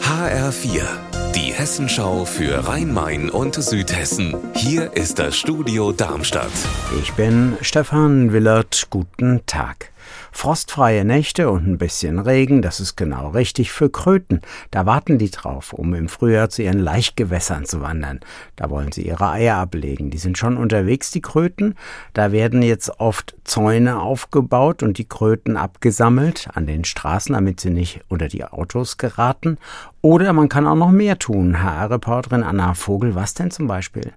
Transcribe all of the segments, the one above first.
HR4, die Hessenschau für Rhein-Main und Südhessen. Hier ist das Studio Darmstadt. Ich bin Stefan Willert. Guten Tag. Frostfreie Nächte und ein bisschen Regen, das ist genau richtig für Kröten. Da warten die drauf, um im Frühjahr zu ihren Laichgewässern zu wandern. Da wollen sie ihre Eier ablegen. Die sind schon unterwegs, die Kröten. Da werden jetzt oft Zäune aufgebaut und die Kröten abgesammelt an den Straßen, damit sie nicht unter die Autos geraten. Oder man kann auch noch mehr tun. HR-Reporterin Anna Vogel, was denn zum Beispiel?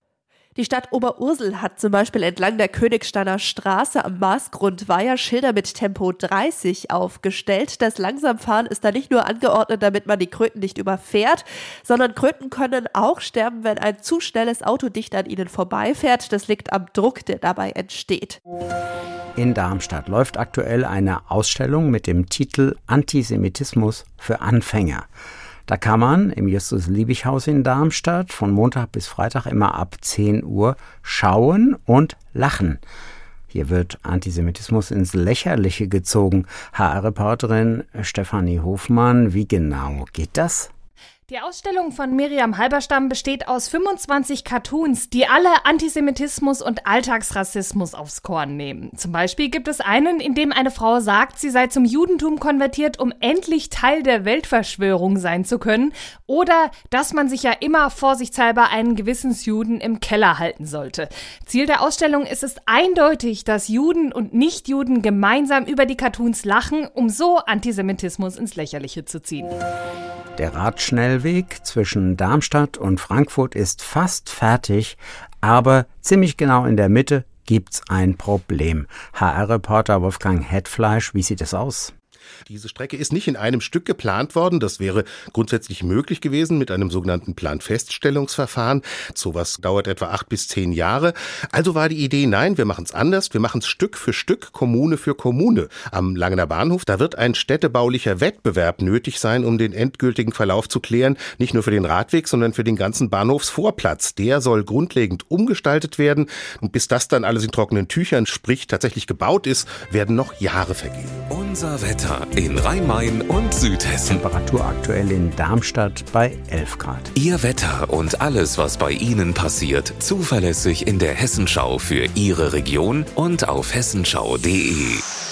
Die Stadt Oberursel hat zum Beispiel entlang der Königsteiner Straße am Maßgrund Weiher Schilder mit Tempo 30 aufgestellt. Das Langsamfahren ist da nicht nur angeordnet, damit man die Kröten nicht überfährt, sondern Kröten können auch sterben, wenn ein zu schnelles Auto dicht an ihnen vorbeifährt. Das liegt am Druck, der dabei entsteht. In Darmstadt läuft aktuell eine Ausstellung mit dem Titel Antisemitismus für Anfänger. Da kann man im Justus-Liebig-Haus in Darmstadt von Montag bis Freitag immer ab 10 Uhr schauen und lachen. Hier wird Antisemitismus ins Lächerliche gezogen. HR-Reporterin Stefanie Hofmann, wie genau geht das? Die Ausstellung von Miriam Halberstam besteht aus 25 Cartoons, die alle Antisemitismus und Alltagsrassismus aufs Korn nehmen. Zum Beispiel gibt es einen, in dem eine Frau sagt, sie sei zum Judentum konvertiert, um endlich Teil der Weltverschwörung sein zu können, oder dass man sich ja immer vorsichtshalber einen Gewissensjuden im Keller halten sollte. Ziel der Ausstellung ist es eindeutig, dass Juden und Nichtjuden gemeinsam über die Cartoons lachen, um so Antisemitismus ins Lächerliche zu ziehen. Der Radschnellweg zwischen Darmstadt und Frankfurt ist fast fertig, aber ziemlich genau in der Mitte gibt's ein Problem. HR-Reporter Wolfgang Hetfleisch, wie sieht es aus? Diese Strecke ist nicht in einem Stück geplant worden. Das wäre grundsätzlich möglich gewesen mit einem sogenannten Planfeststellungsverfahren. Sowas dauert etwa acht bis zehn Jahre. Also war die Idee, nein, wir machen es anders. Wir machen es Stück für Stück, Kommune für Kommune. Am Langener Bahnhof, da wird ein städtebaulicher Wettbewerb nötig sein, um den endgültigen Verlauf zu klären. Nicht nur für den Radweg, sondern für den ganzen Bahnhofsvorplatz. Der soll grundlegend umgestaltet werden. Und bis das dann alles in trockenen Tüchern, sprich tatsächlich gebaut ist, werden noch Jahre vergehen. Unser Wetter in Rhein-Main und Südhessen. Temperatur aktuell in Darmstadt bei 11 Grad. Ihr Wetter und alles, was bei Ihnen passiert, zuverlässig in der Hessenschau für Ihre Region und auf hessenschau.de.